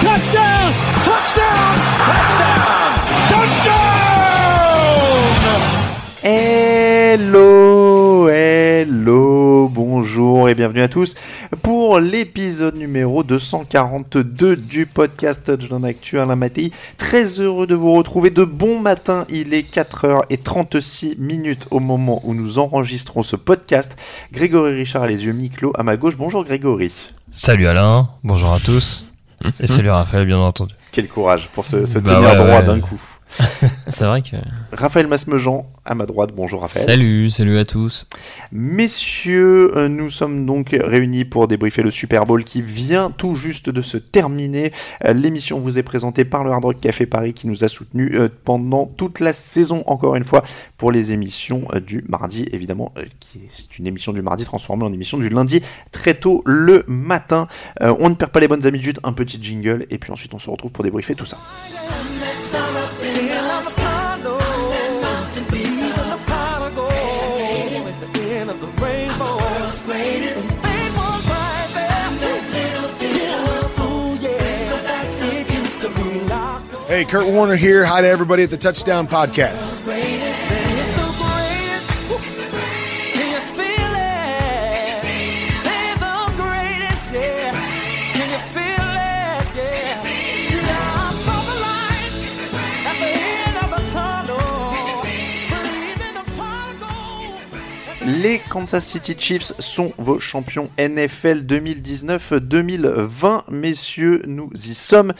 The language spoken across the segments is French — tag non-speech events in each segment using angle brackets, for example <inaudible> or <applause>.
Touchdown. Touchdown. Touchdown. Touchdown. Hello, hello, bonjour et bienvenue à tous pour l'épisode numéro 242 du podcast Touchdown Actu Alain Mattei. Très heureux de vous retrouver de bon matin, il est 4h36 minutes au moment où nous enregistrons ce podcast. Grégory Richard a les yeux mi-clos à ma gauche. Bonjour Grégory. Salut Alain, bonjour à tous. Et salut Raphaël, bien entendu. Quel courage pour se, se Bah tenir ouais, droit ouais. d'un coup. <laughs> C'est vrai que. Raphaël Masmejean à ma droite. Bonjour Raphaël. Salut, salut à tous. Messieurs, euh, nous sommes donc réunis pour débriefer le Super Bowl qui vient tout juste de se terminer. Euh, L'émission vous est présentée par le Hard Rock Café Paris qui nous a soutenus euh, pendant toute la saison, encore une fois, pour les émissions du mardi, évidemment, qui est c'est une émission du mardi transformée en émission du lundi très tôt le matin. On ne perd pas les bonnes habitudes, un petit jingle, et puis ensuite on se retrouve pour débriefer tout ça. Hey, Kurt Warner here. Hi to everybody at the Touchdown Podcast. Les Kansas City Chiefs sont vos champions NFL 2019-2020. Messieurs, nous y sommes.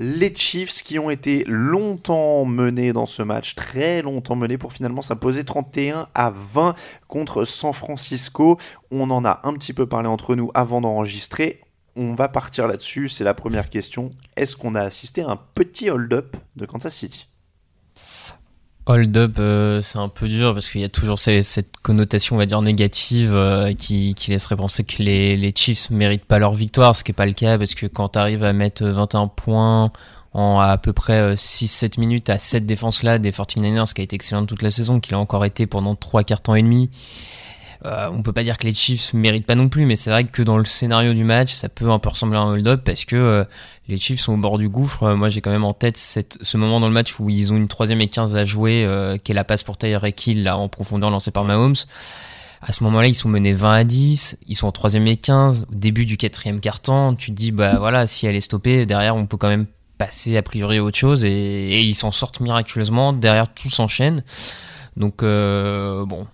Les Chiefs qui ont été longtemps menés dans ce match, très longtemps menés pour finalement s'imposer 31 à 20 contre San Francisco. On en a un petit peu parlé entre nous avant d'enregistrer. On va partir là-dessus, c'est la première question. Est-ce qu'on a assisté à un petit hold-up de Kansas City? Hold up, euh, c'est un peu dur parce qu'il y a toujours cette connotation, on va dire, négative euh, qui, qui laisserait penser que les, les Chiefs méritent pas leur victoire, ce qui est pas le cas parce que quand tu arrives à mettre 21 points en à peu près 6-7 minutes à cette défense-là des 49ers qui a été excellente toute la saison, qu'il a encore été pendant 3 quarts temps et demi, euh, on peut pas dire que les Chiefs méritent pas non plus, mais c'est vrai que dans le scénario du match, ça peut un peu ressembler à un hold-up parce que euh, les Chiefs sont au bord du gouffre. Euh, moi, j'ai quand même en tête ce moment dans le match où ils ont une troisième et 15 à jouer, euh, qui est la passe pour Tyreek Hill là, en profondeur lancée par Mahomes. À ce moment-là, ils sont menés 20 à 10, ils sont en troisième et 15, au début du quatrième quart-temps, tu te dis, bah voilà, si elle est stoppée, derrière, on peut quand même passer a priori à autre chose, et, ils s'en sortent miraculeusement, derrière, tout s'enchaîne. Donc, euh, bon,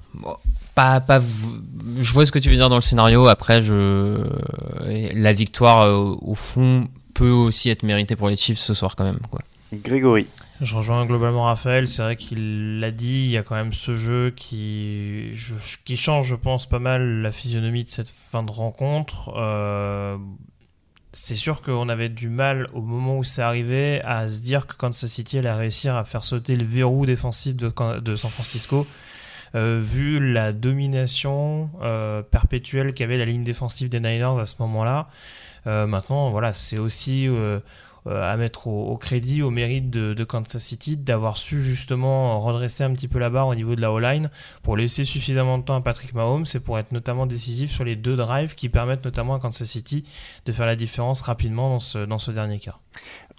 pas, pas, je vois ce que tu veux dire dans le scénario. Après, je, la victoire euh, au fond peut aussi être méritée pour les Chiefs ce soir quand même. Quoi. Grégory. Je rejoins globalement Raphaël, c'est vrai qu'il l'a dit, il y a quand même ce jeu qui, je- qui change, je pense, pas mal la physionomie de cette fin de rencontre. Euh, c'est sûr qu'on avait du mal au moment où c'est arrivé à se dire que Kansas City allait réussir à faire sauter le verrou défensif de, de San Francisco. Euh, vu la domination euh, perpétuelle qu'avait la ligne défensive des Niners à ce moment-là. Euh, maintenant, voilà, c'est aussi à mettre au, crédit, au mérite de, Kansas City d'avoir su justement redresser un petit peu la barre au niveau de la O-line pour laisser suffisamment de temps à Patrick Mahomes et pour être notamment décisif sur les deux drives qui permettent notamment à Kansas City de faire la différence rapidement dans ce dernier cas.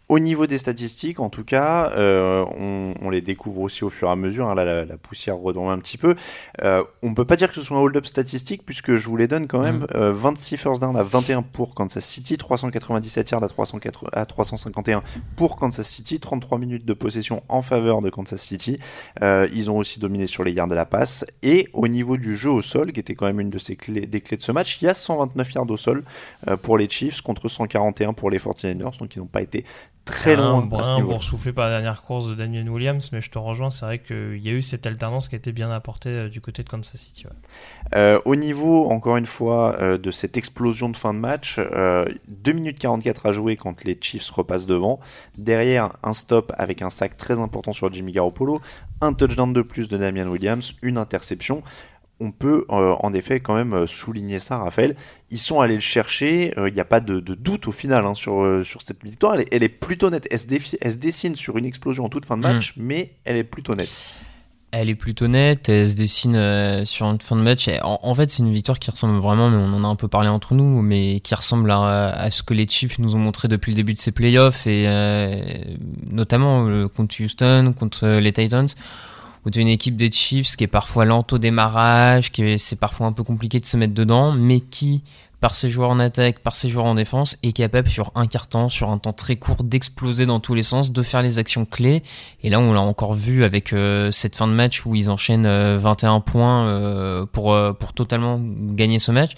Au niveau des statistiques, en tout cas, euh, on, on, les découvre aussi au fur et à mesure. Hein, là, la, la, poussière retombe un petit peu. Euh, on peut pas dire que ce soit un hold-up statistique puisque je vous les donne quand même. Mm. Euh, 26 first down à 21 pour Kansas City, 397 yards à, 380, à 351 pour Kansas City, 33 minutes de possession en faveur de Kansas City. Euh, ils ont aussi dominé sur les yards de la passe. Et au niveau du jeu au sol, qui était quand même une de ces clés, des clés de ce match, il y a 129 yards au sol euh, pour les Chiefs contre 141 pour les 49ers, donc ils n'ont pas été très loin. Un, un boursouflé par la dernière course de Daniel Williams, mais je te rejoins, c'est vrai qu'il y a eu cette alternance qui a été bien apportée euh, du côté de Kansas City. Ouais. Euh, au niveau, encore une fois, euh, de cette explosion de fin de match, euh, 2 minutes 44 à jouer quand les Chiefs repassent devant. Derrière, un stop avec un sac très important sur Jimmy Garoppolo, un touchdown de plus de Damian Williams, une interception on peut euh, en effet quand même euh, souligner ça, Raphaël. Ils sont allés le chercher, il euh, n'y a pas de, de, doute au final hein, sur, euh, sur cette victoire. Elle est, elle est plutôt nette. Elle se, défi, elle se, dessine sur une explosion en toute fin de match, mmh. mais elle est plutôt nette. Elle est plutôt nette, elle se dessine sur une fin de match. En, en fait, c'est une victoire qui ressemble vraiment, mais on en a un peu parlé entre nous, mais qui ressemble à, à ce que les Chiefs nous ont montré depuis le début de ces playoffs, et notamment contre Houston, contre les Titans as une équipe des Chiefs qui est parfois lente au démarrage, qui c'est parfois un peu compliqué de se mettre dedans, mais qui, par ses joueurs en attaque, par ses joueurs en défense, est capable sur un quart temps, sur un temps très court, d'exploser dans tous les sens, de faire les actions clés. Et là, on l'a encore vu avec euh, cette fin de match où ils enchaînent euh, 21 points euh, pour, pour totalement gagner ce match.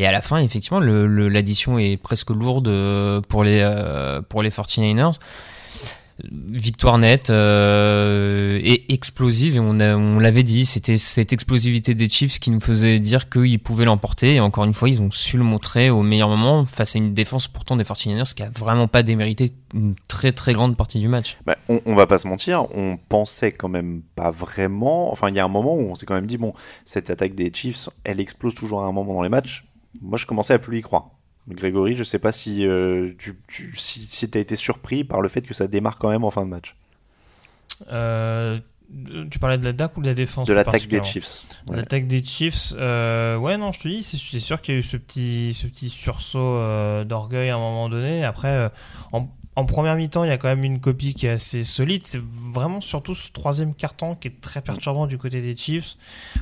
Et à la fin, effectivement, l'addition est presque lourde euh, pour les, euh, pour les 49ers victoire nette euh, et explosive et on, l'avait dit c'était cette explosivité des Chiefs qui nous faisait dire qu'ils pouvaient l'emporter et encore une fois ils ont su le montrer au meilleur moment face à une défense pourtant des 49ers qui a vraiment pas démérité une très très grande partie du match. Bah, on, on, va pas se mentir on pensait quand même pas vraiment enfin il y a un moment où on s'est quand même dit bon cette attaque des Chiefs elle explose toujours à un moment dans les matchs. Moi je commençais à plus y croire Grégory, je sais pas si euh, tu, tu si, si as été surpris par le fait que ça démarre quand même en fin de match. Euh, tu parlais de l'attaque ou de la défense De l'attaque des Chiefs. Ouais. L'attaque des Chiefs, euh, ouais, non, je te dis, c'est sûr qu'il y a eu ce petit, ce petit sursaut euh, d'orgueil à un moment donné. Après, en, en première mi-temps, il y a quand même une copie qui est assez solide. C'est vraiment surtout ce troisième carton qui est très perturbant du côté des Chiefs,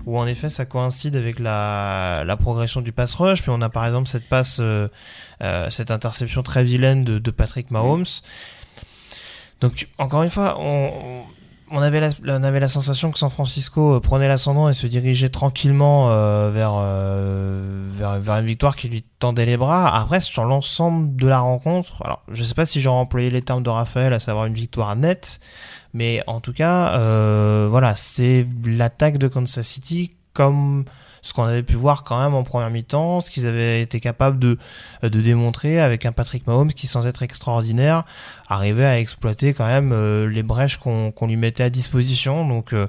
où en effet ça coïncide avec la, la progression du pass rush. Puis on a par exemple cette passe, euh, euh, cette interception très vilaine de, de Patrick Mahomes. Donc encore une fois, on, on on avait la sensation que San Francisco euh, prenait l'ascendant et se dirigeait tranquillement euh, vers, euh, vers, une victoire qui lui tendait les bras. Après, sur l'ensemble de la rencontre, alors je sais pas si j'aurais employé les termes de Raphaël, à savoir une victoire nette, mais en tout cas, voilà, c'est l'attaque de Kansas City comme ce qu'on avait pu voir quand même en première mi-temps, ce qu'ils avaient été capables de, de démontrer avec un Patrick Mahomes qui, sans être extraordinaire, arrivait à exploiter quand même euh, les brèches qu'on qu lui mettait à disposition. Donc, euh,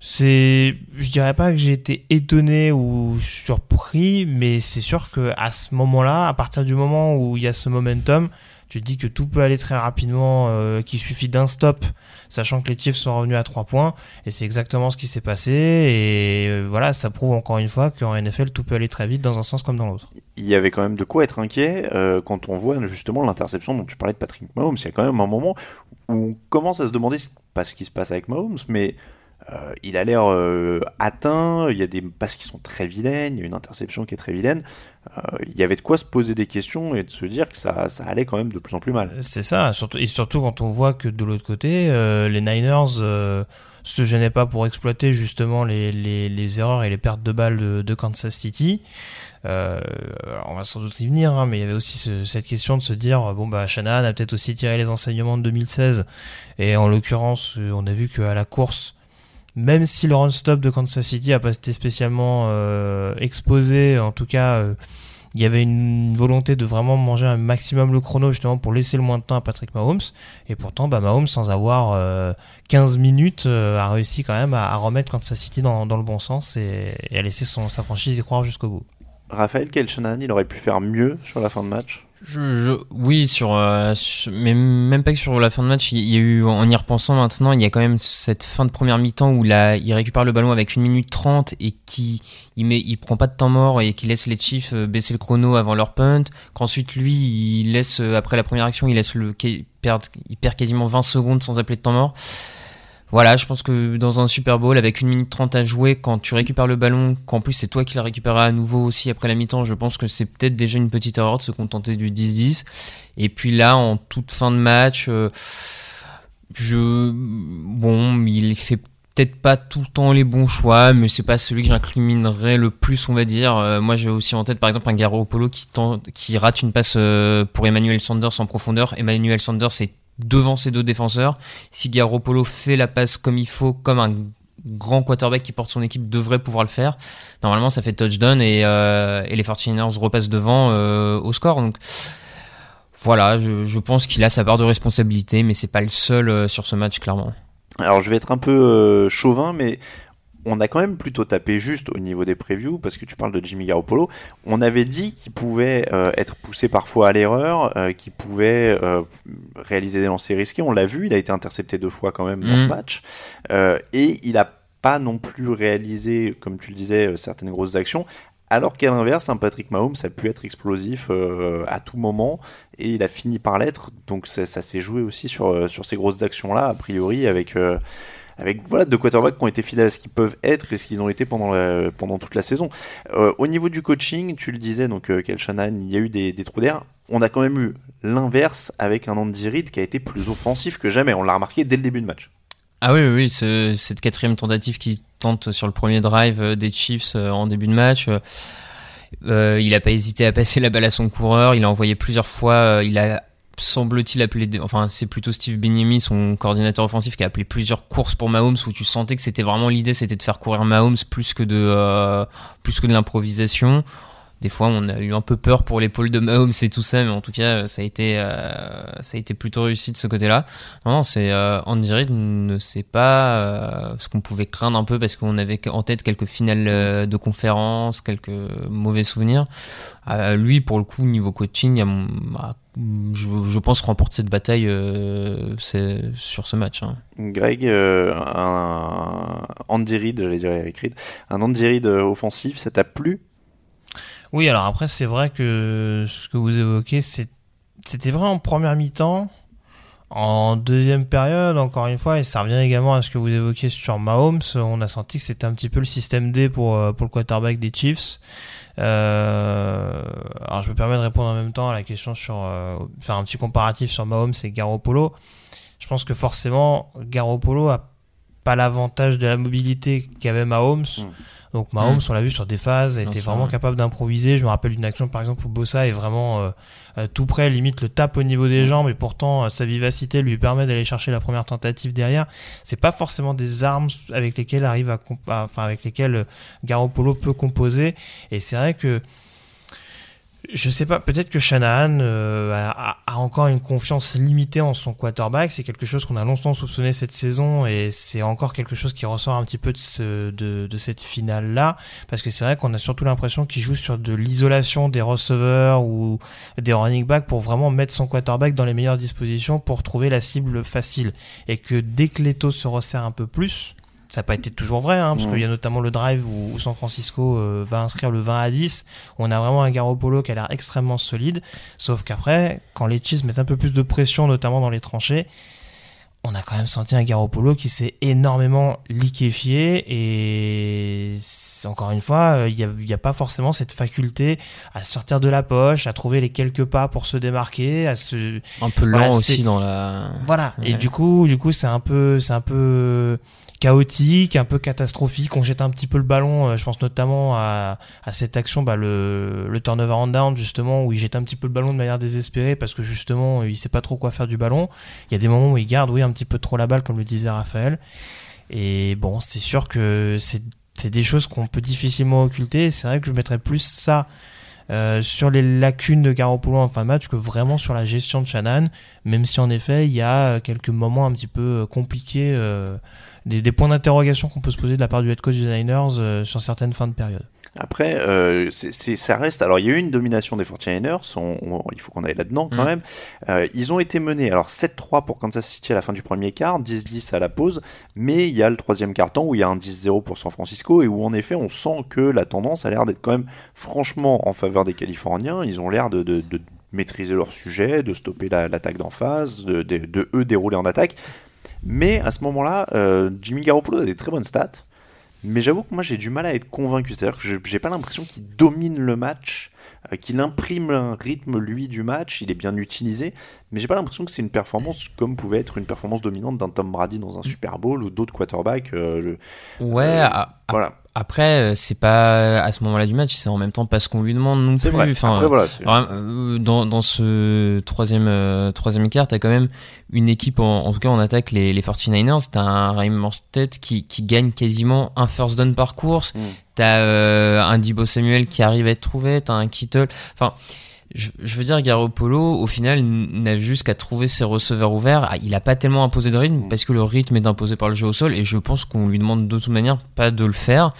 c'est, je dirais pas que j'ai été étonné ou surpris, mais c'est sûr que à ce moment-là, à partir du moment où il y a ce momentum, tu te dis que tout peut aller très rapidement, euh, qu'il suffit d'un stop, sachant que les Chiefs sont revenus à 3 points, et c'est exactement ce qui s'est passé, et euh, voilà, ça prouve encore une fois qu'en NFL, tout peut aller très vite dans un sens comme dans l'autre. Il y avait quand même de quoi être inquiet euh, quand on voit justement l'interception dont tu parlais de Patrick Mahomes. Il y a quand même un moment où on commence à se demander ce qui se passe avec Mahomes, mais euh, il a l'air euh, atteint, il y a des passes qui sont très vilaines, il y a une interception qui est très vilaine. Euh, il y avait de quoi se poser des questions et de se dire que ça, ça allait quand même de plus en plus mal. C'est ça, surtout, et surtout quand on voit que de l'autre côté, les Niners se gênaient pas pour exploiter justement les, les, les, erreurs et les pertes de balles de, de Kansas City. On va sans doute y venir, hein, mais il y avait aussi ce, cette question de se dire bon bah Shanahan a peut-être aussi tiré les enseignements de 2016 et en l'occurrence on a vu qu'à la course même si le run-stop de Kansas City a pas été spécialement euh, exposé, en tout cas, euh, il y avait une volonté de vraiment manger un maximum le chrono justement pour laisser le moins de temps à Patrick Mahomes. Et pourtant, bah, Mahomes, sans avoir euh, 15 minutes, euh, a réussi quand même à, remettre Kansas City dans, dans le bon sens et, à laisser son, sa franchise y croire jusqu'au bout. Raphaël, quel Shanahan il aurait pu faire mieux sur la fin de match? Je, oui, sur, euh, mais même pas que sur la fin de match. Il y a eu, en y repensant maintenant, il y a quand même cette fin de première mi-temps où là, il récupère le ballon avec une minute 30 et qui, il met, il prend pas de temps mort et qui laisse les Chiefs euh, baisser le chrono avant leur punt. Qu'ensuite, lui, il laisse, euh, après la première action, il laisse le, perd, il perd quasiment 20 secondes sans appeler de temps mort. Voilà, je pense que dans un Super Bowl, avec une minute 30 à jouer, quand tu récupères le ballon, qu'en plus c'est toi qui le récupéreras à nouveau aussi après la mi-temps, je pense que c'est peut-être déjà une petite erreur de se contenter du 10-10. Et puis là, en toute fin de match, euh, je, bon, il fait peut-être pas tout le temps les bons choix, mais c'est pas celui que j'incriminerais le plus, on va dire. Euh, moi, j'ai aussi en tête, par exemple, un Garo Polo qui, tente, qui rate une passe euh, pour Emmanuel Sanders en profondeur. Emmanuel Sanders est devant ses deux défenseurs. Si Garoppolo fait la passe comme il faut, comme un grand quarterback qui porte son équipe devrait pouvoir le faire. Normalement, ça fait touchdown et, euh, les 49ers repassent devant euh, au score. Donc voilà, je, je pense qu'il a sa part de responsabilité, mais c'est pas le seul euh, sur ce match, clairement. Alors je vais être un peu chauvin, mais on a quand même plutôt tapé juste au niveau des previews, parce que tu parles de Jimmy Garoppolo. On avait dit qu'il pouvait euh, être poussé parfois à l'erreur, euh, qu'il pouvait euh, réaliser des lancers risqués. On l'a vu, il a été intercepté deux fois quand même dans ce mhm. match. et il n'a pas non plus réalisé, comme tu le disais, certaines grosses actions. Alors qu'à l'inverse, un Patrick Mahomes a pu être explosif à tout moment et il a fini par l'être. Donc ça, ça s'est joué aussi sur, sur ces grosses actions-là, a priori, avec avec voilà deux quarterbacks qui ont été fidèles à ce qu'ils peuvent être et ce qu'ils ont été pendant, pendant toute la saison. Euh, au niveau du coaching, tu le disais, donc euh, Kel il y a eu des, trous d'air. On a quand même eu l'inverse avec un Andy Reid qui a été plus offensif que jamais. On l'a remarqué dès le début de match. Ah oui, oui, ce, cette quatrième tentative qui tente sur le premier drive euh, des Chiefs euh, en début de match. Il n'a pas hésité à passer la balle à son coureur. Il a envoyé plusieurs fois. il a semble-t-il appelé, enfin c'est plutôt Steve Bignemi, son coordinateur offensif, qui a appelé plusieurs courses pour Mahomes où tu sentais que c'était vraiment l'idée, c'était de faire courir Mahomes plus que de euh, plus que de l'improvisation. Des fois, on a eu un peu peur pour l'épaule de Mahomes et tout ça, mais en tout cas, ça a été euh, ça a été plutôt réussi de ce côté-là. Non, non c'est euh, Andy Reid ne sait pas euh, ce qu'on pouvait craindre un peu parce qu'on avait en tête quelques finales de conférences, quelques mauvais souvenirs. lui, pour le coup, niveau coaching, a, je, pense remporter cette bataille euh, sur ce match. Hein. Greg, euh, un Andy Reid, j'allais dire Eric Reid, un Andy Reid euh, offensif, ça t'a plu? Oui, alors après, c'est vrai que ce que vous évoquez, c'était vrai en première mi-temps. En deuxième période, encore une fois, et ça revient également à ce que vous évoquiez sur Mahomes, on a senti que c'était un petit peu le système D pour, pour le quarterback des Chiefs. Euh, alors je me permets de répondre en même temps à la question sur euh, faire un petit comparatif sur Mahomes et Garoppolo. Je pense que forcément Garoppolo a pas l'avantage de la mobilité qu'avait Mahomes. Hmm. Donc Mahomes, mm. on l'a vu sur des phases, été vraiment capable d'improviser. Je me rappelle d'une action par exemple où Bossa est vraiment euh, euh, tout près, limite le tape au niveau des mm. jambes, et pourtant euh, sa vivacité lui permet d'aller chercher la première tentative derrière. C'est pas forcément des armes avec lesquelles arrive à, enfin avec lesquelles Garoppolo peut composer. Et c'est vrai que je sais pas, peut-être que Shanahan euh, a, encore une confiance limitée en son quarterback. C'est quelque chose qu'on a longtemps soupçonné cette saison et c'est encore quelque chose qui ressort un petit peu de, cette finale-là. Parce que c'est vrai qu'on a surtout l'impression qu'il joue sur de l'isolation des receveurs ou des running backs pour vraiment mettre son quarterback dans les meilleures dispositions pour trouver la cible facile. Et que dès que l'étau se resserre un peu plus, ça n'a pas été toujours vrai, hein, parce qu'il y a notamment le drive où, San Francisco euh, va inscrire le 20 à 10. Où on a vraiment un Garoppolo qui a l'air extrêmement solide. Sauf qu'après, quand les Chiefs mettent un peu plus de pression, notamment dans les tranchées, on a quand même senti un Garoppolo qui s'est énormément liquéfié. Et encore une fois, il n'y a, a, pas forcément cette faculté à sortir de la poche, à trouver les quelques pas pour se démarquer, à se. Un peu lent aussi dans la. Voilà. Et du coup, du coup, c'est un peu, c'est un peu chaotique, un peu catastrophique. On jette un petit peu le ballon. Euh, je pense notamment à, à cette action, bah, le, le turnover and down, justement, où il jette un petit peu le ballon de manière désespérée parce que justement, il sait pas trop quoi faire du ballon. Il y a des moments où il garde, oui, un petit peu trop la balle, comme le disait Raphaël. Et bon, c'est sûr que c'est des choses qu'on peut difficilement occulter. C'est vrai que je mettrais plus ça euh, sur les lacunes de Garoppolo en fin de match que vraiment sur la gestion de Shannon, même si en effet il y a quelques moments un petit peu compliqués des, des points d'interrogation qu'on peut se poser de la part du head coach des Niners sur certaines fins de période. Après, euh, c'est, ça reste. Alors, il y a eu une domination des 49ers, on, il faut qu'on aille là-dedans quand mm. même. Euh, ils ont été menés, alors 7-3 pour Kansas City à la fin du premier quart, 10-10 à la pause, mais il y a le troisième quart-temps où il y a un 10-0 pour San Francisco et où en effet on sent que la tendance a l'air d'être quand même franchement en faveur des Californiens. Ils ont l'air de, de, de maîtriser leur sujet, de stopper l'attaque d'en face, de, de, eux dérouler en attaque. Mais à ce moment-là, euh, Jimmy Garoppolo a des très bonnes stats. Mais j'avoue que moi j'ai du mal à être convaincu. C'est-à-dire que j'ai pas l'impression qu'il domine le match, qu'il imprime un rythme lui du match. Il est bien utilisé, mais j'ai pas l'impression que c'est une performance comme pouvait être une performance dominante d'un Tom Brady dans un Super Bowl ou d'autres quarterbacks. Euh, ouais, euh, voilà. Après, c'est pas à ce moment-là du match, c'est en même temps pas ce qu'on lui demande non plus. Vrai. Enfin, Après, voilà, dans, dans ce troisième, troisième quart, t'as quand même une équipe, en, tout cas en attaque, les, les 49ers, t'as un Raymond State qui, qui gagne quasiment un first down par course, mm. T'as un Dibo Samuel qui arrive à être trouvé, t'as un Kittle. Enfin, je, veux dire, Garoppolo, au final, n'a juste qu'à trouver ses receveurs ouverts. Ah, il n'a pas tellement imposé de rythme parce que le rythme est imposé par le jeu au sol et je pense qu'on lui demande de toute manière pas de le faire.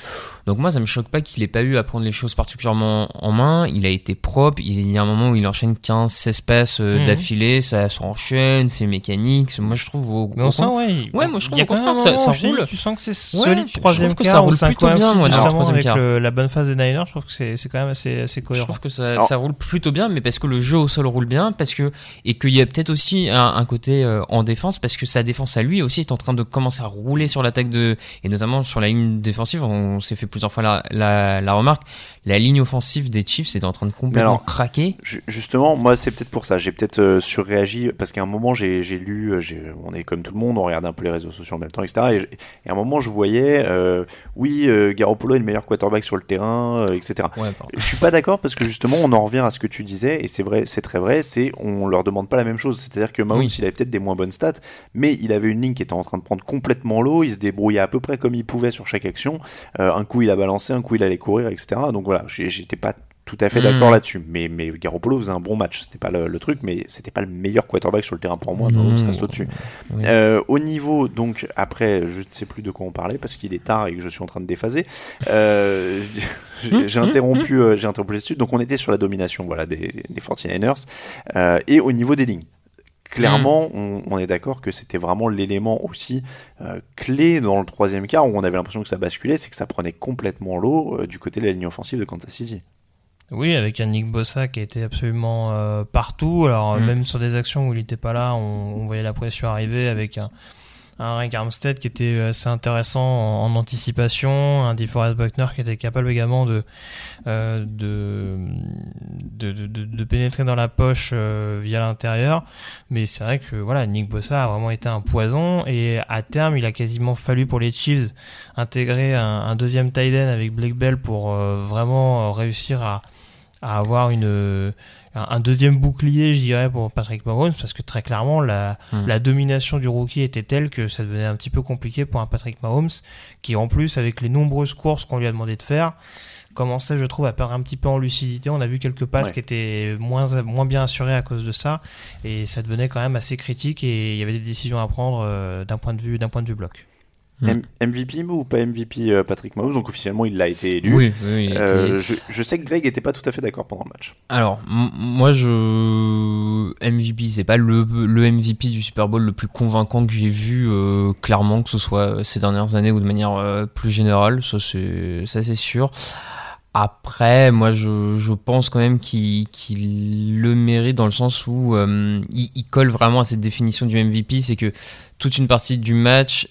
Donc moi, ça me choque pas qu'il ait pas eu à prendre les choses particulièrement en main. Il a été propre. Il y a un moment où il enchaîne 15, 16 passes euh, mhm. d'affilée. Ça s'enchaîne, c'est mécanique. Moi, je trouve. Au, Mais on sent, ouais. Ouais, moi, je trouve au contraire, ça, ça roule. tu sens que c'est solide. troisième quart, ça roule plutôt bien, moi, justement, avec la bonne phase des Niners. Je trouve que c'est quand même assez, assez cohérent. Je trouve que ça, ça roule plutôt bien, mais parce que le jeu au sol roule bien, parce que, et qu'il y a peut-être aussi un, côté euh, en défense, parce que sa défense à lui aussi est en train de commencer à rouler sur l'attaque de, et notamment sur la ligne défensive. On s'est fait plusieurs fois la, la la, remarque, la ligne offensive des Chiefs est en train de complètement craquer. Justement, moi c'est peut-être pour ça. J'ai peut-être euh, surréagi parce qu'à un moment j'ai lu, euh, on est comme tout le monde, on regarde un peu les réseaux sociaux en même temps, etc. Et, à un moment je voyais, euh, oui, Garoppolo est le meilleur quarterback sur le terrain, etc. je suis pas d'accord parce que justement on en revient à ce que tu disais et c'est vrai, c'est très vrai. C'est on leur demande pas la même chose. C'est-à-dire que Mahomes il avait peut-être des moins bonnes stats, mais il avait une ligne qui était en train de prendre complètement l'eau. Il se débrouillait à peu près comme il pouvait sur chaque action. un coup il a balancé, un coup il allait courir, etc. Donc voilà, j'étais pas tout à fait d'accord hmm. là-dessus. Mais, mais Garoppolo faisait un bon match. C'était pas le, truc, mais c'était pas le meilleur quarterback sur le terrain pour moi. Mmh. reste au-dessus. Euh, au niveau, donc, après, je ne sais plus de quoi on parlait parce qu'il est tard et que je suis en train de déphaser. Euh, <laughs> j'ai interrompu, euh, j'ai interrompu. Donc, on était sur la domination voilà, des, des 49ers. et au niveau des lignes clairement, on, est d'accord que c'était vraiment l'élément aussi euh, clé dans le troisième quart où on avait l'impression que ça basculait, c'est que ça prenait complètement l'eau euh, du côté de la ligne offensive de Kansas City. Oui, avec un Nick Bossa qui était absolument euh, partout. Alors mm. même sur des actions où il n'était pas là, on, voyait la pression arriver avec un, un Rick Armstead qui était euh, assez intéressant en, anticipation, un DeForest Buckner qui était capable également de, euh, de, de, de, pénétrer dans la poche euh, via l'intérieur. Mais c'est vrai que voilà, Nick Bossa a vraiment été un poison et à terme, il a quasiment fallu pour les Chiefs intégrer un, un deuxième tight end avec Blake Bell pour vraiment réussir à, à avoir une un deuxième bouclier, je dirais, pour Patrick Mahomes, parce que très clairement, la, hmm. la, domination du rookie était telle que ça devenait un petit peu compliqué pour un Patrick Mahomes, qui en plus, avec les nombreuses courses qu'on lui a demandé de faire, commençait, je trouve, à perdre un petit peu en lucidité. On a vu quelques passes qui étaient moins, moins bien assurées à cause de ça, et ça devenait quand même assez critique, et il y avait des décisions à prendre euh, d'un point de vue d'un point de vue bloc. MVP ou pas MVP euh, Patrick Mahomes Donc officiellement il l'a été élu. Oui, oui euh, je, sais que Greg était pas tout à fait d'accord pendant le match. Alors moi je MVP c'est pas le, le, MVP du Super Bowl le plus convaincant que j'ai vu euh, clairement que ce soit ces dernières années ou de manière plus générale ça c'est sûr. Après, moi, je, je pense quand même qu'il le mérite dans le sens où il, il, colle vraiment à cette définition du MVP, c'est que toute une partie du match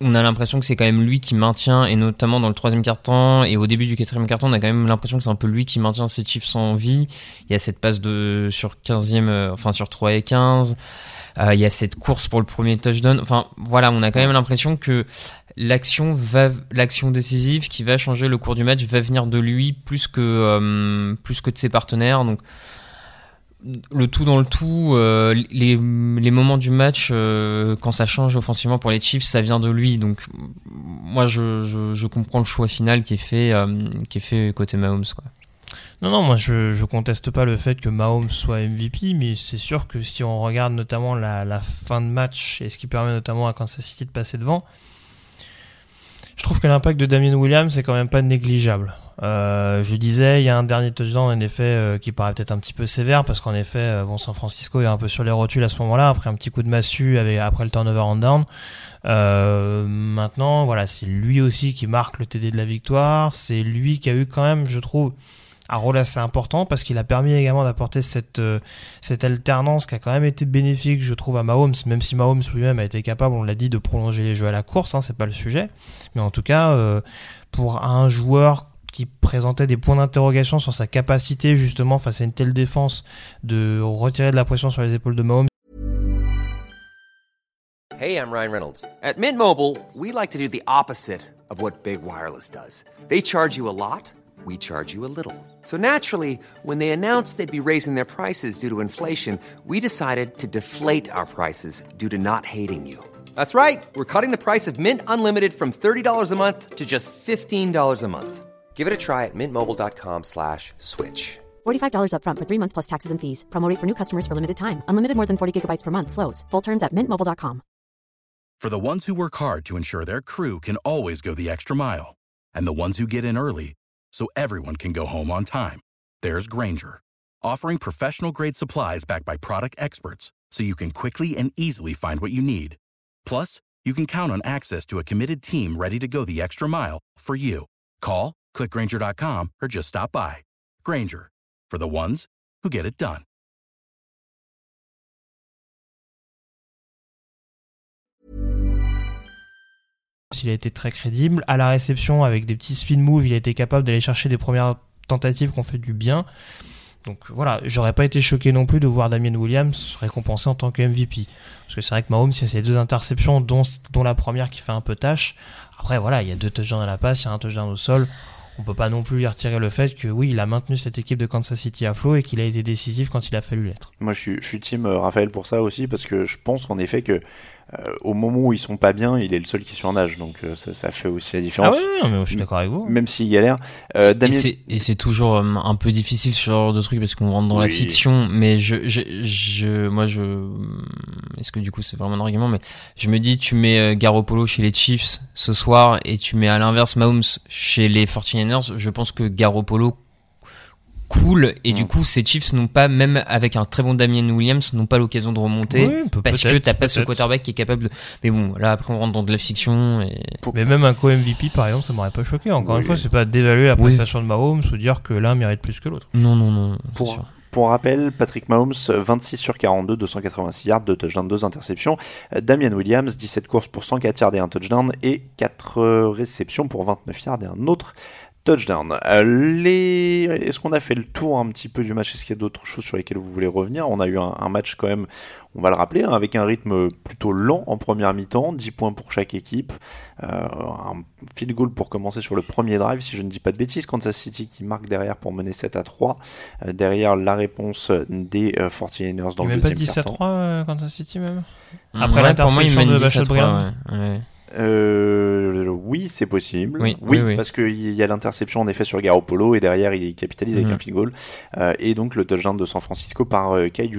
on a l'impression que c'est quand même lui qui maintient, et notamment dans le troisième quart-temps et au début du quatrième quart-temps, on a quand même l'impression que c'est un peu lui qui maintient ses chiffres sans vie. Il y a cette passe de sur 15e, euh, enfin sur 3 et 15. Euh, il y a cette course pour le premier touchdown. Enfin, voilà, on a quand même l'impression que l'action va, l'action décisive qui va changer le cours du match va venir de lui plus que, euh, plus que de ses partenaires. Donc, le tout dans le tout, euh, les, moments du match, euh, quand ça change offensivement pour les Chiefs, ça vient de lui. Donc, moi, je, je, je comprends le choix final qui est fait, euh, qui est fait côté Mahomes. Non, non, moi, je, je conteste pas le fait que Mahomes soit MVP, mais c'est sûr que si on regarde notamment la, fin de match et ce qui permet notamment à Kansas City de passer devant, que l'impact de Damien Williams c'est quand même pas négligeable. Euh, je disais, il y a un dernier touchdown en effet euh, qui paraît peut-être un petit peu sévère parce qu'en effet, euh, bon, San Francisco est un peu sur les rotules à ce moment-là après un petit coup de massue avec, après le turnover en down. maintenant, voilà, c'est lui aussi qui marque le TD de la victoire. C'est lui qui a eu quand même, je trouve, un rôle assez important parce qu'il a permis également d'apporter cette, cette alternance qui a quand même été bénéfique, je trouve, à Mahomes, même si Mahomes lui-même a été capable, on l'a dit, de prolonger les jeux à la course, hein, c'est pas le sujet. Mais en tout cas, pour un joueur qui présentait des points d'interrogation sur sa capacité justement face à une telle défense de retirer de la pression sur les épaules de Mahomes. Hey, I'm Ryan Reynolds. At Mint Mobile, we like to do the opposite of what Big Wireless does. They charge you a lot. we charge you a little. So naturally, when they announced they'd be raising their prices due to inflation, we decided to deflate our prices due to not hating you. That's right. We're cutting the price of Mint Unlimited from $30 a month to just $15 a month. Give it a try at mintmobile.com slash switch. $45 upfront for three months plus taxes and fees. Promote for new customers for limited time. Unlimited more than 40 gigabytes per month. Slows. Full terms at mintmobile.com. For the ones who work hard to ensure their crew can always go the extra mile, and the ones who get in early so everyone can go home on time. There's Granger, offering professional grade supplies backed by product experts so you can quickly and easily find what you need. Plus, you can count on access to a committed team ready to go the extra mile for you. Call, clickgranger.com, or just stop by. Granger, for the ones who get it done. Il a été très crédible. À la réception, avec des petits spin moves, il a été capable d'aller chercher des premières tentatives qui ont fait du bien. Donc voilà, j'aurais pas été choqué non plus de voir Damien Williams récompensé en tant que MVP. Parce que c'est vrai que Mahomes, il y a ces deux interceptions, dont, dont la première qui fait un peu tâche. Après, voilà, il y a deux touchdowns à la passe, il y a un touchdown au sol. On peut pas non plus lui retirer le fait que oui, il a maintenu cette équipe de Kansas City à flot et qu'il a été décisif quand il a fallu l'être. Moi, je suis, je suis team euh, Raphaël pour ça aussi, parce que je pense en effet que euh, au moment où ils sont pas bien, il est le seul qui surnage, donc euh, ça, ça, fait aussi la différence. Ah mais je suis d'accord avec vous. Même s'il galère. Euh, Et c'est toujours un peu difficile ce genre de truc parce qu'on rentre dans la fiction, mais je, je, je moi je, est-ce que du coup c'est vraiment un argument, mais je me dis tu mets Garoppolo chez les Chiefs ce soir et tu mets à l'inverse Mahomes chez les 49ers, je pense que Garoppolo cool et du mm. coup ces Chiefs n'ont pas même avec un très bon Damien Williams n'ont pas l'occasion de remonter parce que t'as pas ce quarterback qui est capable de mais bon là après on rentre dans de la fiction et... mais même un co-MVP par exemple ça m'aurait pas choqué encore une fois c'est pas d'évaluer la prestation de Mahomes ou dire que l'un mérite plus que l'autre non non non pour, sûr. Pour rappel, Patrick Mahomes, 26 sur 42, 286 yards, 2 touchdowns, 2 interceptions. Damien Williams, 17 courses pour 104 yards et un touchdown, et 4 réceptions pour 29 yards et un autre touchdown. Euh, les... Est-ce qu'on a fait le tour un petit peu du match? Est-ce qu'il y a d'autres choses sur lesquelles vous voulez revenir? On a eu un, match quand même, on va le rappeler, hein, avec un rythme plutôt lent en première mi-temps, 10 points pour chaque équipe, euh, un field goal pour commencer sur le premier drive, si je ne dis pas de bêtises, Kansas City qui marque derrière pour mener 7 à 3, euh, derrière la réponse des 49ers dans le deuxième quart-temps. pas 10 à 3 Kansas City même? Après l'interception de Bachot Brown euh, oui, c'est possible. Oui, parce qu'il y a l'interception en effet sur Garoppolo et derrière il capitalise avec mm. un field goal. Euh, et donc le touchdown de San Francisco par euh, Kai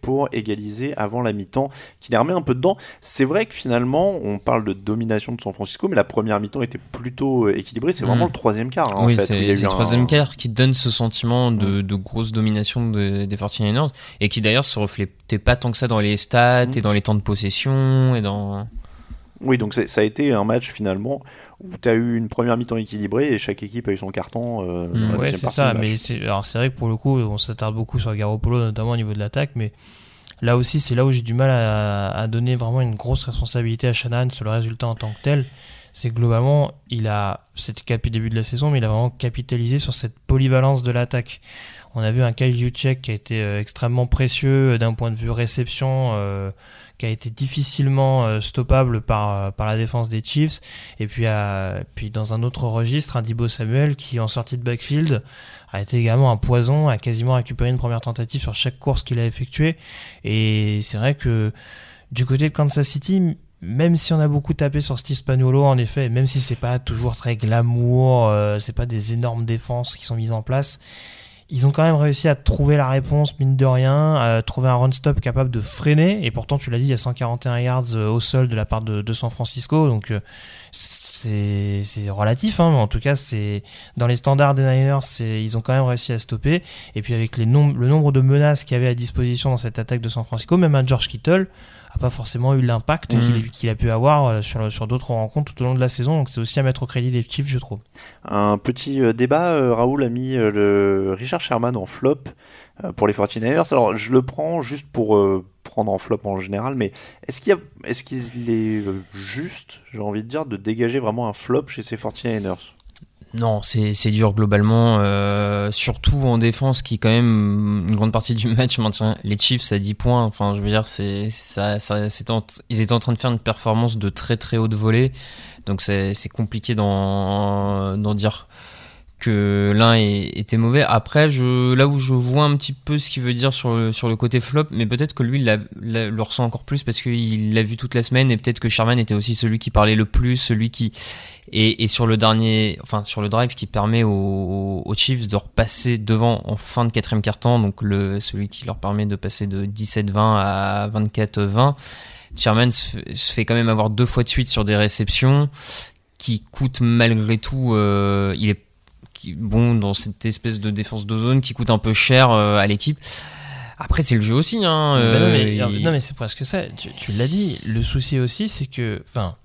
pour égaliser avant la mi-temps, qui les remet un peu dedans. C'est vrai que finalement, on parle de domination de San Francisco, mais la première mi-temps était plutôt euh, équilibrée. C'est vraiment mm. le troisième quart. Hein, oui, c'est le troisième quart qui donne ce sentiment de, mm. grosse domination des 49ers et qui d'ailleurs se reflétait pas tant que ça dans les stats et dans les temps de possession et dans. Oui, donc ça a été un match finalement où tu as eu une première mi-temps équilibrée et chaque équipe a eu son carton. Euh, mmh, oui, c'est ça. Mais c'est, alors c'est vrai que pour le coup, on s'attarde beaucoup sur Garoppolo, notamment au niveau de l'attaque, mais là aussi, c'est là où j'ai du mal à, donner vraiment une grosse responsabilité à Shannon sur le résultat en tant que tel. C'est que globalement, il a, c'était depuis le début de la saison, mais il a vraiment capitalisé sur cette polyvalence de l'attaque. On a vu un Kyle Juszczyk qui a été euh, extrêmement précieux euh, d'un point de vue réception. Euh, qui a été difficilement euh, stoppable par, euh, par la défense des Chiefs. Et puis, puis dans un autre registre, un Dibo Samuel qui, en sortie de backfield, a été également un poison, a quasiment récupéré une première tentative sur chaque course qu'il a effectuée. Et c'est vrai que du côté de Kansas City, même si on a beaucoup tapé sur Steve Spagnuolo, en effet, même si c'est pas toujours très glamour, euh, c'est pas des énormes défenses qui sont mises en place, ils ont quand même réussi à trouver la réponse, mine de rien, à trouver un run-stop capable de freiner. Et pourtant, tu l'as dit, il y a 141 yards euh, au sol de la part de, San Francisco. Donc, euh, c'est relatif, hein, mais en tout cas, c'est dans les standards des Niners, ils ont quand même réussi à stopper. Et puis avec le nombre de menaces qu'il y avait à disposition dans cette attaque de San Francisco, même un George Kittle a pas forcément eu l'impact mm. qu'il a pu avoir euh, sur, sur d'autres rencontres tout au long de la saison. Donc c'est aussi à mettre au crédit des Chiefs, je trouve. Un petit euh, débat, euh, Raoul a mis le Richard Sherman en flop pour les 49ers. Alors je le prends juste pour prendre en flop en général, mais est-ce qu'il est, qu'il est juste, j'ai envie de dire, de dégager vraiment un flop chez ces 49ers non, c'est dur globalement, euh, surtout en défense qui quand même une grande partie du <laughs> match maintient les Chiefs à 10 points. Enfin, je veux dire, c'est ça, ça ils étaient en train de faire une performance de très très haute volée, donc c'est compliqué d'en dire l'un était mauvais. Après, je, là où je vois un petit peu ce qu'il veut dire sur le, côté flop, mais peut-être que lui il le ressent encore plus parce qu'il l'a vu toute la semaine et peut-être que Sherman était aussi celui qui parlait le plus, celui qui et, et sur le dernier, enfin sur le drive qui permet aux, Chiefs de repasser devant en fin de quatrième quart-temps, donc le celui qui leur permet de passer de 17-20 à 24-20. Sherman se fait quand même avoir deux fois de suite sur des réceptions qui coûtent malgré tout. Euh, il est bon dans cette espèce de défense d'ozone qui coûte un peu cher euh, à l'équipe. Après, c'est le jeu aussi. Hein, non, mais, c'est presque ça. Tu, l'as dit. Le souci aussi, c'est que. Enfin,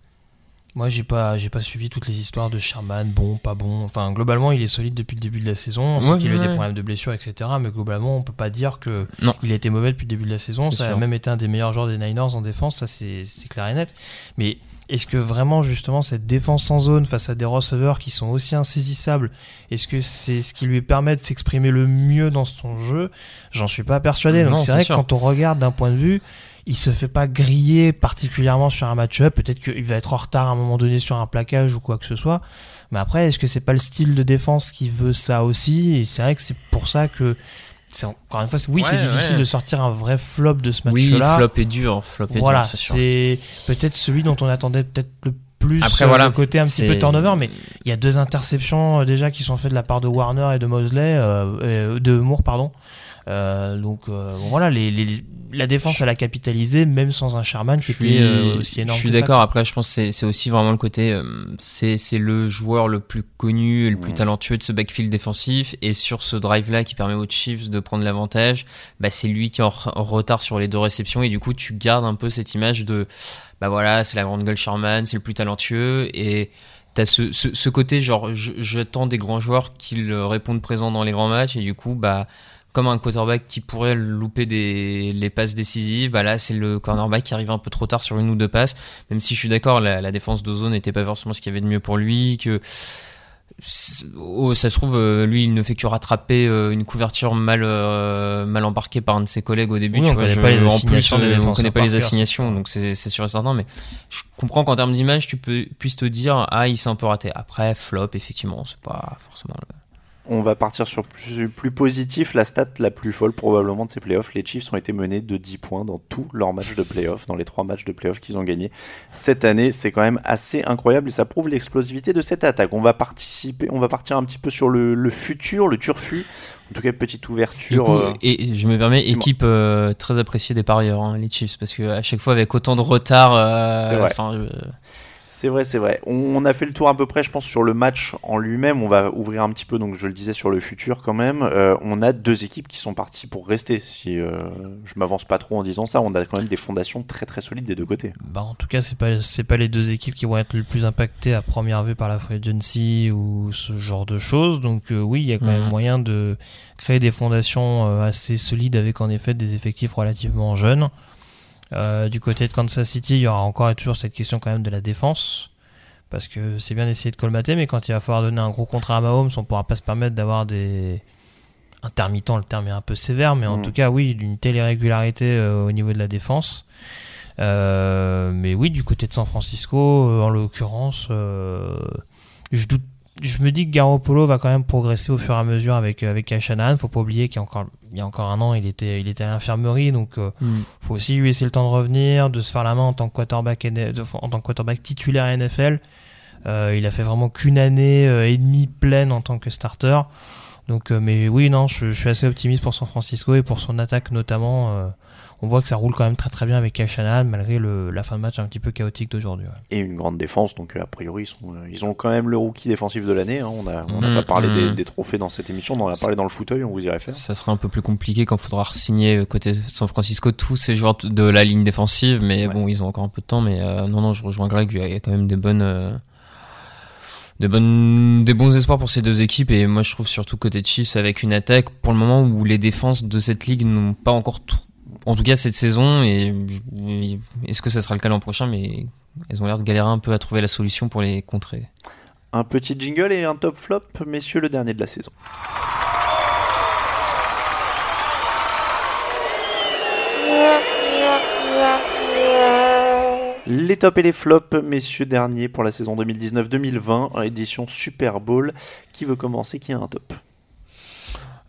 moi, j'ai pas, j'ai pas suivi toutes les histoires de Sherman, bon, pas bon. Enfin, globalement, il est solide depuis le début de la saison. On sait qu'il a eu des problèmes de blessure, etc. Mais globalement, on peut pas dire que il a été mauvais depuis le début de la saison. Ça a même été un des meilleurs joueurs des Niners en défense. Ça, c'est clair et net. Mais est-ce que vraiment justement cette défense en zone face à des receveurs qui sont aussi insaisissables, est-ce que c'est ce qui lui permet de s'exprimer le mieux dans son jeu? J'en suis pas persuadé. Donc c'est vrai que quand on regarde d'un point de vue, il se fait pas griller particulièrement sur un match-up. Peut-être qu'il va être en retard à un moment donné sur un plaquage ou quoi que ce soit. Mais après, est-ce que c'est pas le style de défense qui veut ça aussi? Et c'est vrai que c'est pour ça que c'est encore une fois, oui, c'est difficile de sortir un vrai flop de ce match-là. Oui, flop est dur, flop est voilà, c'est peut-être celui dont on attendait peut-être le plus Après, voilà, le côté un petit peu turnover, mais il y a deux interceptions euh, déjà qui sont faites de la part de Warner et de Mosley, euh, de Moore, pardon. Euh, donc euh, voilà, les, les, la défense, elle a capitalisé, même sans un Sherman qui était euh, aussi énorme. Je suis d'accord. Après, je pense que c'est aussi vraiment le côté, euh, c'est le joueur le plus connu et le plus talentueux de ce backfield défensif. Et sur ce drive-là qui permet aux Chiefs de prendre l'avantage, bah, c'est lui qui est en, retard sur les deux réceptions. Et du coup, tu gardes un peu cette image de, bah voilà, c'est la grande gueule Sherman, c'est le plus talentueux. Et t'as ce, ce, ce côté, genre, j'attends des grands joueurs qui répondent présents dans les grands matchs. Et du coup, bah, comme un quarterback qui pourrait louper des, les passes décisives, bah là c'est le cornerback qui arrive un peu trop tard sur une ou deux passes, même si je suis d'accord, la, la, défense d'Ozone n'était pas forcément ce qu'il y avait de mieux pour lui, que oh, ça se trouve, euh, lui il ne fait que rattraper euh, une couverture mal, euh, mal embarquée par un de ses collègues au début. on connaît pas les en plus, on connaît pas les assignations, donc c'est sûr et certain, mais je comprends qu'en termes d'image, tu peux, puisses te dire, ah il s'est un peu raté. Après, flop, effectivement, c'est pas forcément le on va partir sur plus, plus, positif. La stat la plus folle probablement de ces playoffs, les Chiefs ont été menés de 10 points dans tous leurs matchs de playoffs, dans les trois matchs de playoffs qu'ils ont gagnés cette année. C'est quand même assez incroyable et ça prouve l'explosivité de cette attaque. On va participer, on va partir un petit peu sur le, futur, le turfu. En tout cas, petite ouverture. Euh, et je me permets, équipe euh, très appréciée des parieurs, hein, les Chiefs, parce que à chaque fois avec autant de retard, euh, c'est vrai, c'est vrai. On a fait le tour à peu près, je pense, sur le match en lui-même. On va ouvrir un petit peu, donc je le disais, sur le futur quand même. Euh, on a deux équipes qui sont parties pour rester. Si euh, je m'avance pas trop en disant ça, on a quand même des fondations très très solides des deux côtés. Bah, en tout cas, c'est pas c'est pas les deux équipes qui vont être le plus impactées à première vue par la free agency ou ce genre de choses. Donc euh, oui, il y a quand même mhm. moyen de créer des fondations assez solides avec en effet des effectifs relativement jeunes. Euh, du côté de Kansas City, il y aura encore et toujours cette question quand même de la défense. Parce que c'est bien d'essayer de colmater, mais quand il va falloir donner un gros contrat à Mahomes, on ne pourra pas se permettre d'avoir des intermittents, le terme est un peu sévère, mais en mm. tout cas, oui, d'une telle irrégularité euh, au niveau de la défense. Euh, mais oui, du côté de San Francisco, en l'occurrence, je doute je me dis que Garoppolo va quand même progresser au fur et à mesure avec avec Kyle Shanahan. Faut pas oublier qu'il y a encore il y a encore un an, il était il était à l'infirmerie, donc euh, mm. faut aussi lui laisser le temps de revenir, de se faire la main en tant que quarterback en tant que quarterback titulaire à NFL. Euh, il a fait vraiment qu'une année euh, et demie pleine en tant que starter. Donc, mais oui, non, je, je, suis assez optimiste pour San Francisco et pour son attaque notamment. on voit que ça roule quand même très très bien avec Kyle malgré le, la fin de match un petit peu chaotique d'aujourd'hui. Et une grande défense, donc a priori ils, sont, ils ont quand même le rookie défensif de l'année. Hein. On n'a on a Mm, pas parlé mm. des, des trophées dans cette émission, on en a parlé dans le fauteuil, on vous irait faire. Ça sera un peu plus compliqué quand il faudra signer côté San Francisco tous ces joueurs de la ligne défensive, mais bon, ils ont encore un peu de temps. Mais euh, non, non, je rejoins Greg. Il y a quand même des bonnes, euh, des bonnes, des bons espoirs pour ces deux équipes. Et moi, je trouve surtout côté Chiefs avec une attaque pour le moment où les défenses de cette ligue n'ont pas encore tout. En tout cas, cette saison, et et est-ce que ça sera le cas l'an prochain, mais elles ont l'air de galérer un peu à trouver la solution pour les contrer. Un petit jingle et un top flop, messieurs, le dernier de la saison. Les tops et les flops, messieurs, derniers pour la saison 2019-2020, édition Super Bowl. Qui veut commencer Qui a un top?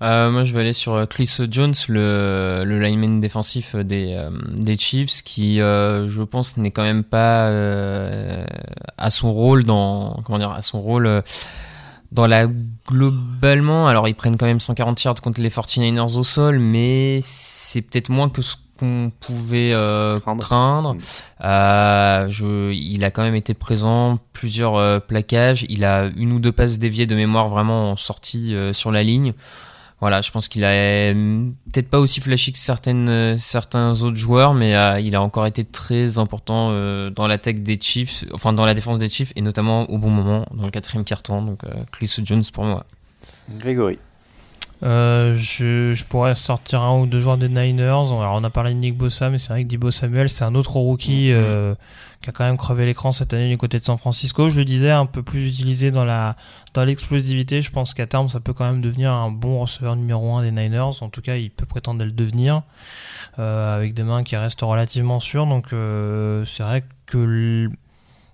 Euh, moi, je vais aller sur euh, Chris Jones, le, lineman défensif des, euh, des Chiefs, qui, je pense, n'est quand même pas à son rôle dans comment dire, à son rôle dans la globalement. Alors, ils prennent quand même 140 yards contre les 49ers au sol, mais c'est peut-être moins que ce qu'on pouvait euh, craindre. Euh, je, il a quand même été présent, plusieurs euh, plaquages. Il a une ou deux passes déviées de mémoire vraiment en sortie euh, sur la ligne. Voilà, je pense qu'il a euh, peut-être pas aussi flashy que certaines, euh, certains autres joueurs, mais euh, il a encore été très important euh, dans l'attaque des Chiefs, enfin dans la défense des Chiefs, et notamment au bon moment, dans le quatrième quart-temps. Donc euh, Chris Jones pour moi. Grégory. Euh, je, je pourrais sortir un ou deux joueurs des Niners. Alors, on a parlé de Nick Bossa, mais c'est vrai que Dibo Samuel, c'est un autre rookie euh, qui a quand même crevé l'écran cette année du côté de San Francisco. Je le disais, un peu plus utilisé dans la dans l'explosivité. Je pense qu'à terme, ça peut quand même devenir un bon receveur numéro un des Niners. En tout cas, il peut prétendre le devenir euh, avec des mains qui restent relativement sûres. Donc, c'est vrai que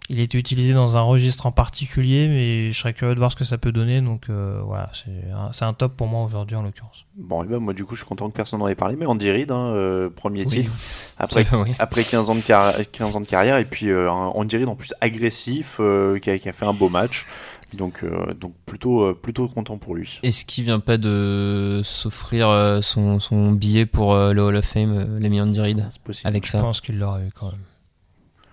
il a été utilisé dans un registre en particulier, mais je serais curieux de voir ce que ça peut donner. Donc euh, voilà, c'est un, c'est un top pour moi aujourd'hui en l'occurrence. Bon, et ben moi du coup je suis content que personne n'en ait parlé, mais Andy Reid, hein, euh, premier Oui. titre, <laughs> après, Oui. après 15, ans de carrière, 15 ans de carrière, et puis euh, un Andy Reid en plus agressif, euh, qui, a, qui a fait un beau match, donc, euh, donc plutôt, euh, plutôt content pour lui. Est-ce qu'il vient pas de s'offrir euh, son, son billet pour euh, le Hall of Fame, euh, l'ami Andy Reid, possible. avec Je ça pense qu'il l'aurait eu quand même.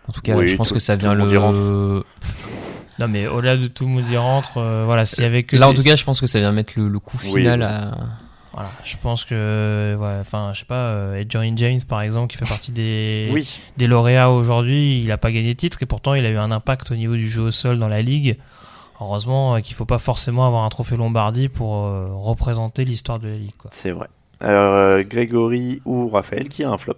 En tout cas, Oui, là, je pense tout- que ça vient le. <laughs> Non mais au-delà de tout le monde y rentre, euh, voilà, s'il y avait que Là, en tout cas, je pense que ça vient mettre le, le coup final oui. à. Voilà, je pense que, ouais, enfin, je sais pas, euh, Johnny James par exemple, qui fait partie des, Oui. des lauréats aujourd'hui, il a pas gagné de titre et pourtant il a eu un impact au niveau du jeu au sol dans la ligue. Heureusement euh, qu'il faut pas forcément avoir un trophée Lombardi pour euh, représenter l'histoire de la ligue. C'est vrai. Euh, Grégory ou Raphaël, qui a un flop?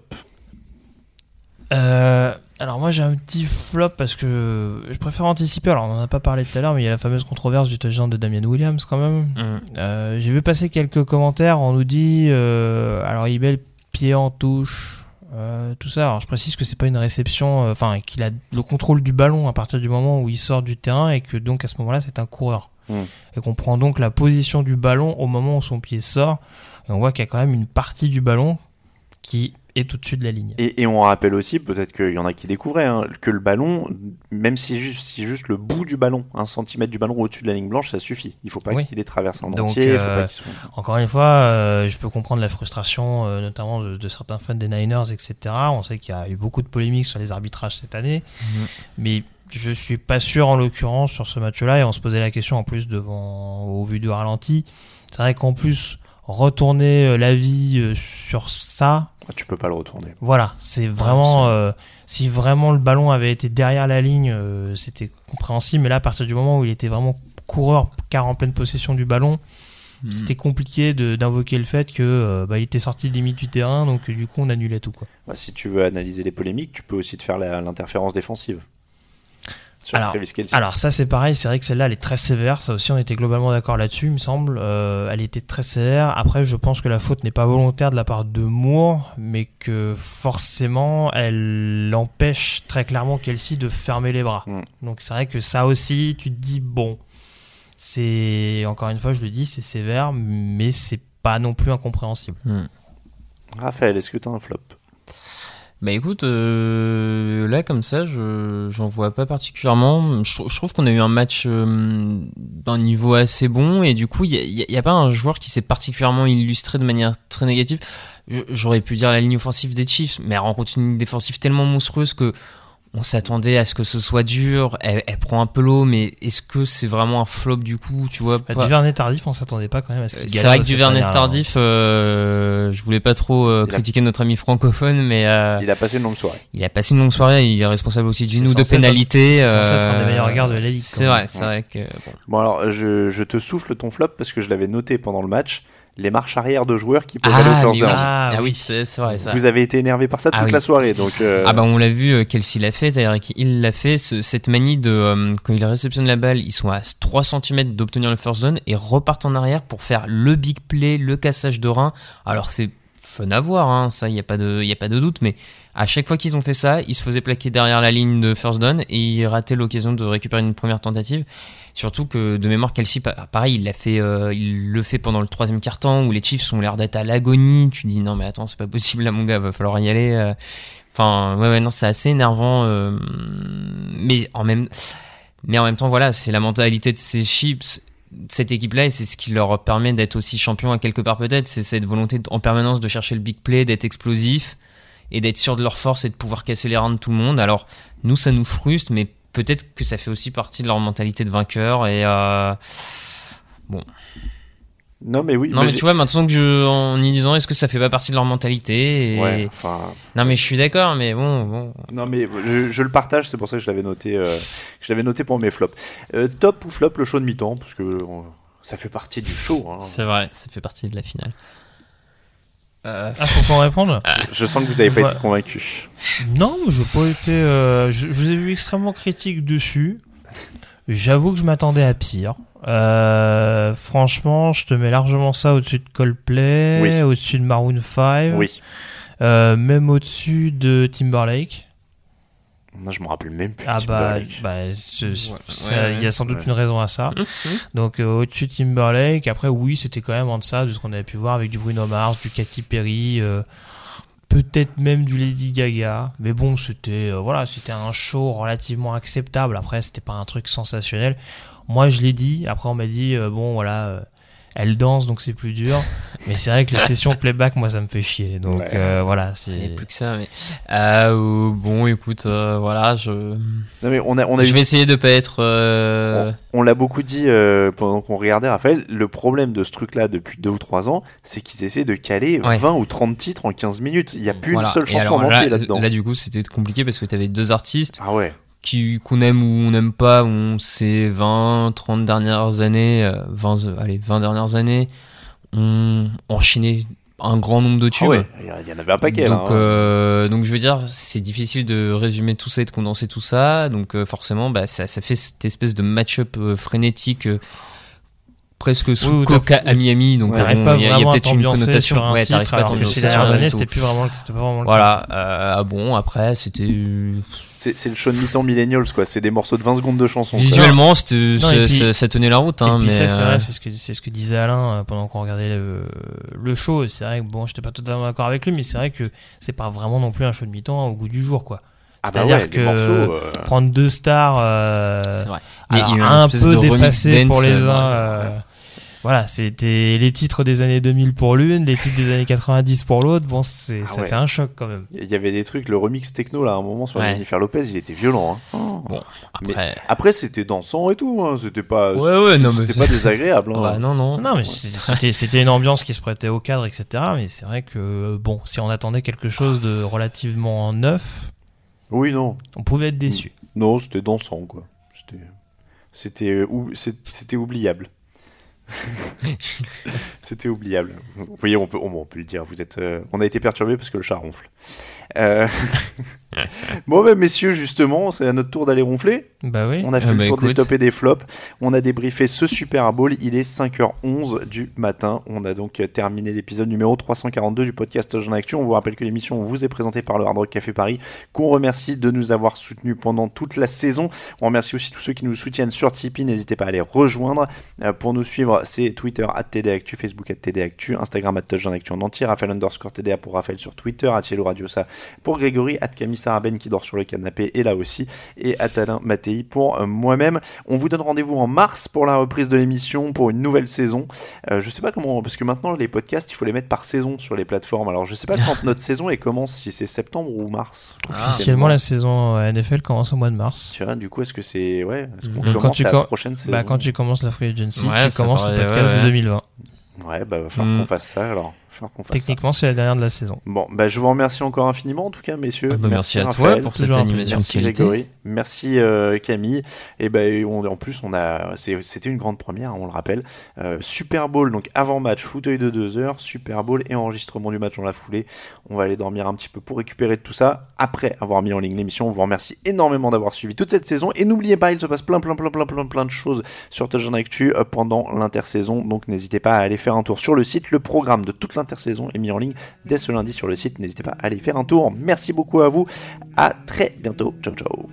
Euh, alors moi j'ai un petit flop parce que je préfère anticiper. Alors on en a pas parlé tout à l'heure, mais il y a la fameuse controverse du touchdown de Damien Williams quand même. Mm. Euh, j'ai vu passer quelques commentaires. On nous dit euh, alors il met le pied en touche, euh, tout ça. Alors je précise que c'est pas une réception, euh, enfin qu'il a le contrôle du ballon à partir du moment où il sort du terrain et que donc à ce moment-là c'est un coureur Mm. et qu'on prend donc la position du ballon au moment où son pied sort. Et on voit qu'il y a quand même une partie du ballon qui est au-dessus de la ligne. Et, et on rappelle aussi, peut-être qu'il y en a qui découvraient, hein, que le ballon, même si juste, si juste le bout du ballon, un centimètre du ballon au-dessus de la ligne blanche, ça suffit. Il faut pas Oui. qu'il les traverse en Donc, entier. faut euh, pas qu'il soit- Encore une fois, euh, je peux comprendre la frustration, euh, notamment de, de certains fans des Niners, etc. On sait qu'il y a eu beaucoup de polémiques sur les arbitrages cette année, Mhm. mais je suis pas sûr en l'occurrence sur ce match-là. Et on se posait la question en plus devant, au vu du ralenti. C'est vrai qu'en plus retourner euh, l'avis euh, sur ça, Ah, Tu peux pas le retourner. voilà, c'est vraiment. euh, si vraiment le ballon avait été derrière la ligne, euh, c'était compréhensible. Mais là, à partir du moment où il était vraiment coureur, car en pleine possession du ballon, Mhm. c'était compliqué d'invoquer le fait que euh, bah, il était sorti des limites du terrain, donc du coup on annulait tout quoi. Bah, si tu veux analyser les polémiques, tu peux aussi te faire la- l'interférence défensive. Sur Alors, Travis Kelce. alors ça c'est pareil, c'est vrai que celle-là elle est très sévère, ça aussi on était globalement d'accord là-dessus, il me semble. Euh, elle était très sévère. Après je pense que la faute n'est pas volontaire de la part de Moore, mais que forcément elle empêche très clairement Kelsey de fermer les bras. Mm. Donc c'est vrai que ça aussi tu te dis bon, c'est encore une fois je le dis c'est sévère, mais c'est pas non plus incompréhensible. Mm. Raphaël, est-ce que tu as un flop? Bah écoute, euh, là comme ça, je j'en vois pas particulièrement. Je, trou- je trouve qu'on a eu un match euh, d'un niveau assez bon et du coup, il y a, pas un joueur qui s'est particulièrement illustré de manière très négatif. J'aurais pu dire la ligne offensive des Chiefs, mais elle rencontre une ligne défensive tellement monstrueuse que on s'attendait à ce que ce soit dur. Elle, prend un peu l'eau, mais est-ce que c'est vraiment un flop du coup Tu vois bah, Du Vernet tardif, on s'attendait pas quand même à ce qu'il C'est vrai que du Vernet tardif, euh, je voulais pas trop euh, critiquer notre ami francophone, mais euh, il a passé une longue soirée. Il a passé une longue soirée. Il est responsable aussi d'une ou deux pénalités. C'est censé être un des meilleurs gardes de la ligue. C'est vrai, c'est vrai que. Bon. bon alors, je, je te souffle ton flop parce que je l'avais noté pendant le match les marches arrière de joueurs qui peuvent ah, aller au first down. Ah, ah, oui, c'est vrai. Ça. Vous avez été énervé par ça ah toute la soirée, donc. Euh... Ah bah on l'a vu, euh, Kelsey l'a fait, d'ailleurs il l'a fait, ce, cette manie de euh, quand il réceptionne la balle, ils sont à 3 cm d'obtenir le first down et repartent en arrière pour faire le big play, le cassage de rein. Alors c'est fun à voir, hein, ça il y a pas de, y a pas de doute, mais à chaque fois qu'ils ont fait ça, ils se faisaient plaquer derrière la ligne de first down et ils rataient l'occasion de récupérer une première tentative. Surtout que de mémoire, Kelsey, pareil, il l'a fait, euh, il le fait pendant le troisième quart-temps où les Chiefs ont l'air d'être à l'agonie. Tu dis non mais attends, c'est pas possible là mon gars, va falloir y aller. Euh. Enfin ouais, ouais non, c'est assez énervant, euh, mais en même, mais en même temps voilà, c'est la mentalité de ces Chiefs cette équipe-là, et c'est ce qui leur permet d'être aussi champion à quelque part peut-être, c'est cette volonté en permanence de chercher le big play, d'être explosif et d'être sûr de leur force et de pouvoir casser les reins de tout le monde. Alors nous, ça nous frustre, mais peut-être que ça fait aussi partie de leur mentalité de vainqueur et euh, bon. Non mais oui. Non mais, tu vois maintenant que je, en y disant est-ce que ça fait pas partie de leur mentalité Ouais. Enfin. Non mais je suis d'accord mais bon bon. Non mais je, le partage c'est pour ça que je l'avais noté euh, je l'avais noté pour mes flops. Euh, top ou flop le show de mi-temps parce que ça fait partie du show. Hein. C'est vrai ça fait partie de la finale. Ah, faut qu'on répondre Je sens que vous n'avez pas été convaincu. Non, je n'ai pas été. Euh, je, vous ai vu extrêmement critique dessus. J'avoue que je m'attendais à pire. Euh, franchement, je te mets largement ça au-dessus de Coldplay, au-dessus de Maroon 5, oui. Euh, même au-dessus de Timberlake. Moi, je me rappelle même plus. Ah bah, bah il y a sans doute une raison à ça. Hum. Donc euh, au-dessus de Timberlake, après oui, c'était quand même en deçà de ce qu'on avait pu voir avec du Bruno Mars, du Katy Perry, euh, peut-être même du Lady Gaga. Mais bon, c'était euh, voilà, c'était un show relativement acceptable. Après, c'était pas un truc sensationnel. Moi, je l'ai dit. Après, on m'a dit bon voilà elle danse donc c'est plus dur. Mais c'est vrai que les <laughs> sessions playback moi ça me fait chier. Donc euh, voilà c'est plus que ça mais euh, bon écoute euh, voilà je non, mais on a, on a je vais essayer de pas être on, l'a beaucoup dit pendant qu'on regardait Raphaël le problème de ce truc là depuis deux ou trois ans c'est qu'ils essaient de caler 20 ou 30 titres en 15 minutes. Il n'y a plus une seule chanson en entier là-dedans. là du coup c'était compliqué parce que tu avais deux artistes. Ah ouais qu'on aime ou on n'aime pas, on ces 20, 30 dernières années, 20, euh, allez, 20 dernières années, on enchaîné un grand nombre de tubes. Ah il y en avait un paquet. Donc, hein. euh, donc je veux dire, c'est difficile de résumer tout ça et de condenser tout ça. Donc euh, forcément, bah, ça, ça, fait cette espèce de match-up frénétique presque sous Coca à Miami, donc il y a, peut-être une connotation. ouais, t'arrives pas à Ces dernières années, c'était plus vraiment, pas vraiment le Voilà. Euh, bon, après, c'était. C'est le show de mi-temps millennials, quoi. C'est des morceaux de 20 secondes de chansons. Visuellement, ça, tenait la route. Hein, mais c'est vrai, c'est ce, que, ce que disait Alain euh, pendant qu'on regardait le, le show. C'est vrai que bon, j'étais pas totalement d'accord avec lui, mais c'est vrai que c'est pas vraiment non plus un show de mi-temps au goût du jour, quoi. Ah bah C'est-à-dire que euh, prendre deux stars, euh, vrai. un peu dépassé pour les uns. Euh, voilà, c'était les titres des années 2000 pour l'une, les titres des années 90 pour l'autre. Bon, c'est, ah ça fait un choc quand même. Il y avait des trucs, le remix techno là, à un moment sur Jennifer Lopez, il était violent. Hein. Bon, après, après c'était dansant et tout. Hein. C'était pas, ouais, ouais, non, c'était pas désagréable. Hein. <laughs> Bah, non, non. Non, mais c'était, c'était une ambiance qui se prêtait au cadre, etc. Mais c'est vrai que bon, si on attendait quelque chose de relativement neuf, oui, non. On pouvait être déçu. Non, c'était dansant, quoi. C'était, c'était, oubliable. <laughs> C'était oubliable. Vous voyez, on peut, on, peut le dire. Vous êtes, euh, on a été perturbé parce que le chat ronfle. Euh... <laughs> bon, ben, messieurs, justement, c'est à notre tour d'aller ronfler. Bah oui. On a fait le bah tour des tops et des flops. On a débriefé ce Super Bowl. Il est 5h11 du matin. On a donc terminé l'épisode numéro 342 du podcast Jean Actu. On vous rappelle que l'émission vous est présentée par le Hard Rock Café Paris, qu'on remercie de nous avoir soutenus pendant toute la saison. On remercie aussi tous ceux qui nous soutiennent sur Tipeee. N'hésitez pas à les rejoindre. Euh, pour nous suivre, c'est Twitter at TDActu, Facebook at TDActu, Instagram at Jean Actu en entier, Raphaël underscore TDA pour Raphaël sur Twitter, Atielo Radio ça pour Grégory, at Camille Saraben qui dort sur le canapé est là aussi, et at Alain Mattei pour euh, moi-même. On vous donne rendez-vous en mars pour la reprise de l'émission, pour une nouvelle saison. Euh, je sais pas comment, parce que maintenant les podcasts, il faut les mettre par saison sur les plateformes. Alors je sais pas <laughs> quand notre saison elle commence, si c'est septembre ou mars. Officiellement, la saison euh, NFL commence au mois de mars. Tu vois, du coup, est-ce que c'est. Ouais, est-ce qu'on Donc, quand commence tu la com- prochaine saison bah, quand tu commences la free agency, Ouais, tu commences le podcast ouais, de ouais. 2020. Ouais, bah, va falloir Mm. qu'on fasse ça alors. Va falloir qu'on fasse ça. Techniquement, c'est la dernière de la saison. Bon, bah, je vous remercie encore infiniment en tout cas, messieurs. Ah bah, merci à toi pour cette animation de Merci qualité. Grégory, merci euh, Camille. Et ben on- en plus on a, c'était une grande première, hein, on le rappelle. Euh, Super Bowl donc avant match, fauteuil de 2 heures, Super Bowl et enregistrement du match dans la foulée. On va aller dormir un petit peu pour récupérer de tout ça après avoir mis en ligne l'émission. On vous remercie énormément d'avoir suivi toute cette saison et n'oubliez pas, il se passe plein plein plein plein plein plein de choses sur Touchdown Actu euh, pendant l'intersaison. Donc n'hésitez pas à aller faire un tour sur le site. Le programme de toute l'intersaison est mis en ligne dès ce lundi sur le site. N'hésitez pas à aller faire un tour. Merci beaucoup à vous. À très bientôt. Ciao ciao.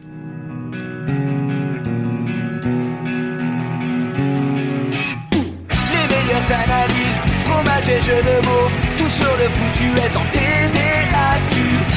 Les meilleures analyses, fromage et jeux de mots, tout sur le foutu est en TDAQ.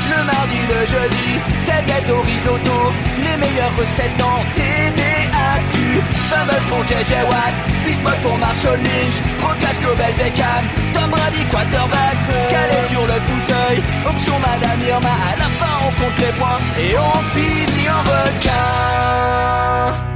Le mardi, le jeudi, tel gâteau risotto, les meilleures recettes en TDAQ. Fumble pour JJ Watt, Bismuth pour Marshall Lynch, Proclash Global Beckham, Tom Brady quarterback, calé sur le fauteuil, option Madame Irma, à la fin on compte les points et on finit en requin.